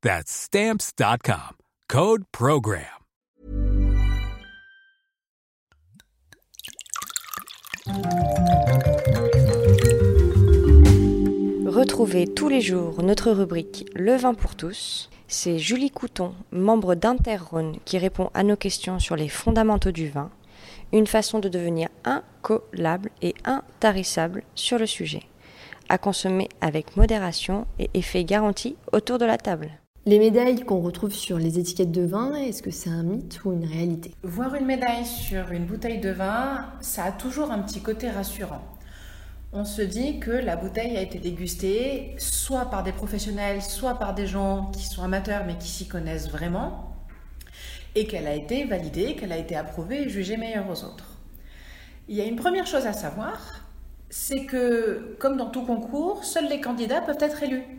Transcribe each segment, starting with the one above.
That's Stamps.com. Code Program. Retrouvez tous les jours notre rubrique Le vin pour tous. C'est Julie Couton, membre d'Interrhône, qui répond à nos questions sur les fondamentaux du vin, une façon de devenir incollable et intarissable sur le sujet. À consommer avec modération et effet garanti autour de la table. Les médailles qu'on retrouve sur les étiquettes de vin, est-ce que c'est un mythe ou une réalité? Voir une médaille sur une bouteille de vin, ça a toujours un petit côté rassurant. On se dit que la bouteille a été dégustée soit par des professionnels, soit par des gens qui sont amateurs mais qui s'y connaissent vraiment, et qu'elle a été validée, qu'elle a été approuvée et jugée meilleure aux autres. Il y a une première chose à savoir, c'est que, comme dans tout concours, seuls les candidats peuvent être élus.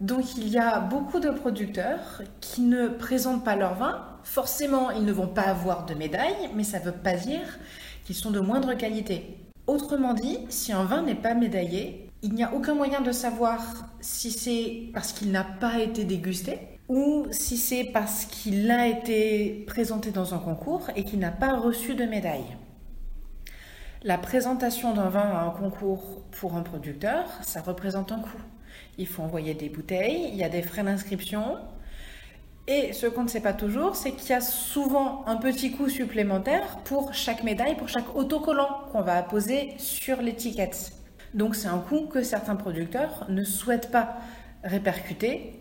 Donc il y a beaucoup de producteurs qui ne présentent pas leur vin. Forcément, ils ne vont pas avoir de médaille, mais ça ne veut pas dire qu'ils sont de moindre qualité. Autrement dit, si un vin n'est pas médaillé, il n'y a aucun moyen de savoir si c'est parce qu'il n'a pas été dégusté ou si c'est parce qu'il a été présenté dans un concours et qu'il n'a pas reçu de médaille. La présentation d'un vin à un concours pour un producteur, ça représente un coût. Il faut envoyer des bouteilles, il y a des frais d'inscription. Et ce qu'on ne sait pas toujours, c'est qu'il y a souvent un petit coût supplémentaire pour chaque médaille, pour chaque autocollant qu'on va apposer sur l'étiquette. Donc c'est un coût que certains producteurs ne souhaitent pas répercuter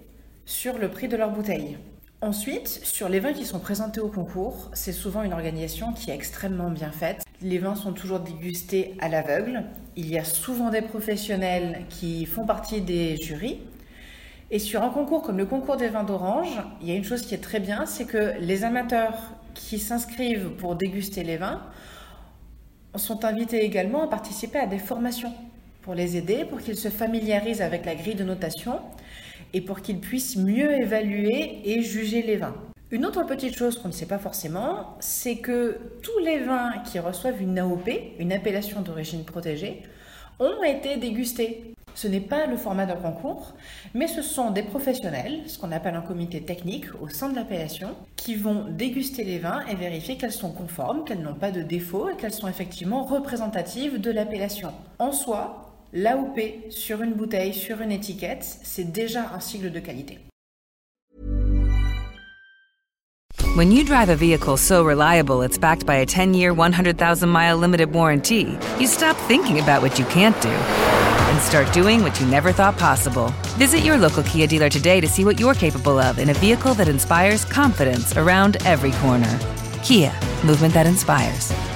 sur le prix de leur bouteille. Ensuite, sur les vins qui sont présentés au concours, c'est souvent une organisation qui est extrêmement bien faite. Les vins sont toujours dégustés à l'aveugle. Il y a souvent des professionnels qui font partie des jurys. Et sur un concours comme le concours des vins d'orange, il y a une chose qui est très bien, c'est que les amateurs qui s'inscrivent pour déguster les vins sont invités également à participer à des formations pour les aider, pour qu'ils se familiarisent avec la grille de notation et pour qu'ils puissent mieux évaluer et juger les vins. Une autre petite chose qu'on ne sait pas forcément, c'est que tous les vins qui reçoivent une AOP, une appellation d'origine protégée, ont été dégustés. Ce n'est pas le format d'un concours, mais ce sont des professionnels, ce qu'on appelle un comité technique au sein de l'appellation, qui vont déguster les vins et vérifier qu'elles sont conformes, qu'elles n'ont pas de défauts et qu'elles sont effectivement représentatives de l'appellation. En soi, L'AOP sur une bouteille, sur une étiquette, c'est déjà un sigle de qualité. When you drive a vehicle so reliable it's backed by a 10-year, 100,000-mile limited warranty, you stop thinking about what you can't do and start doing what you never thought possible. Visit your local Kia dealer today to see what you're capable of in a vehicle that inspires confidence around every corner. Kia, movement that inspires.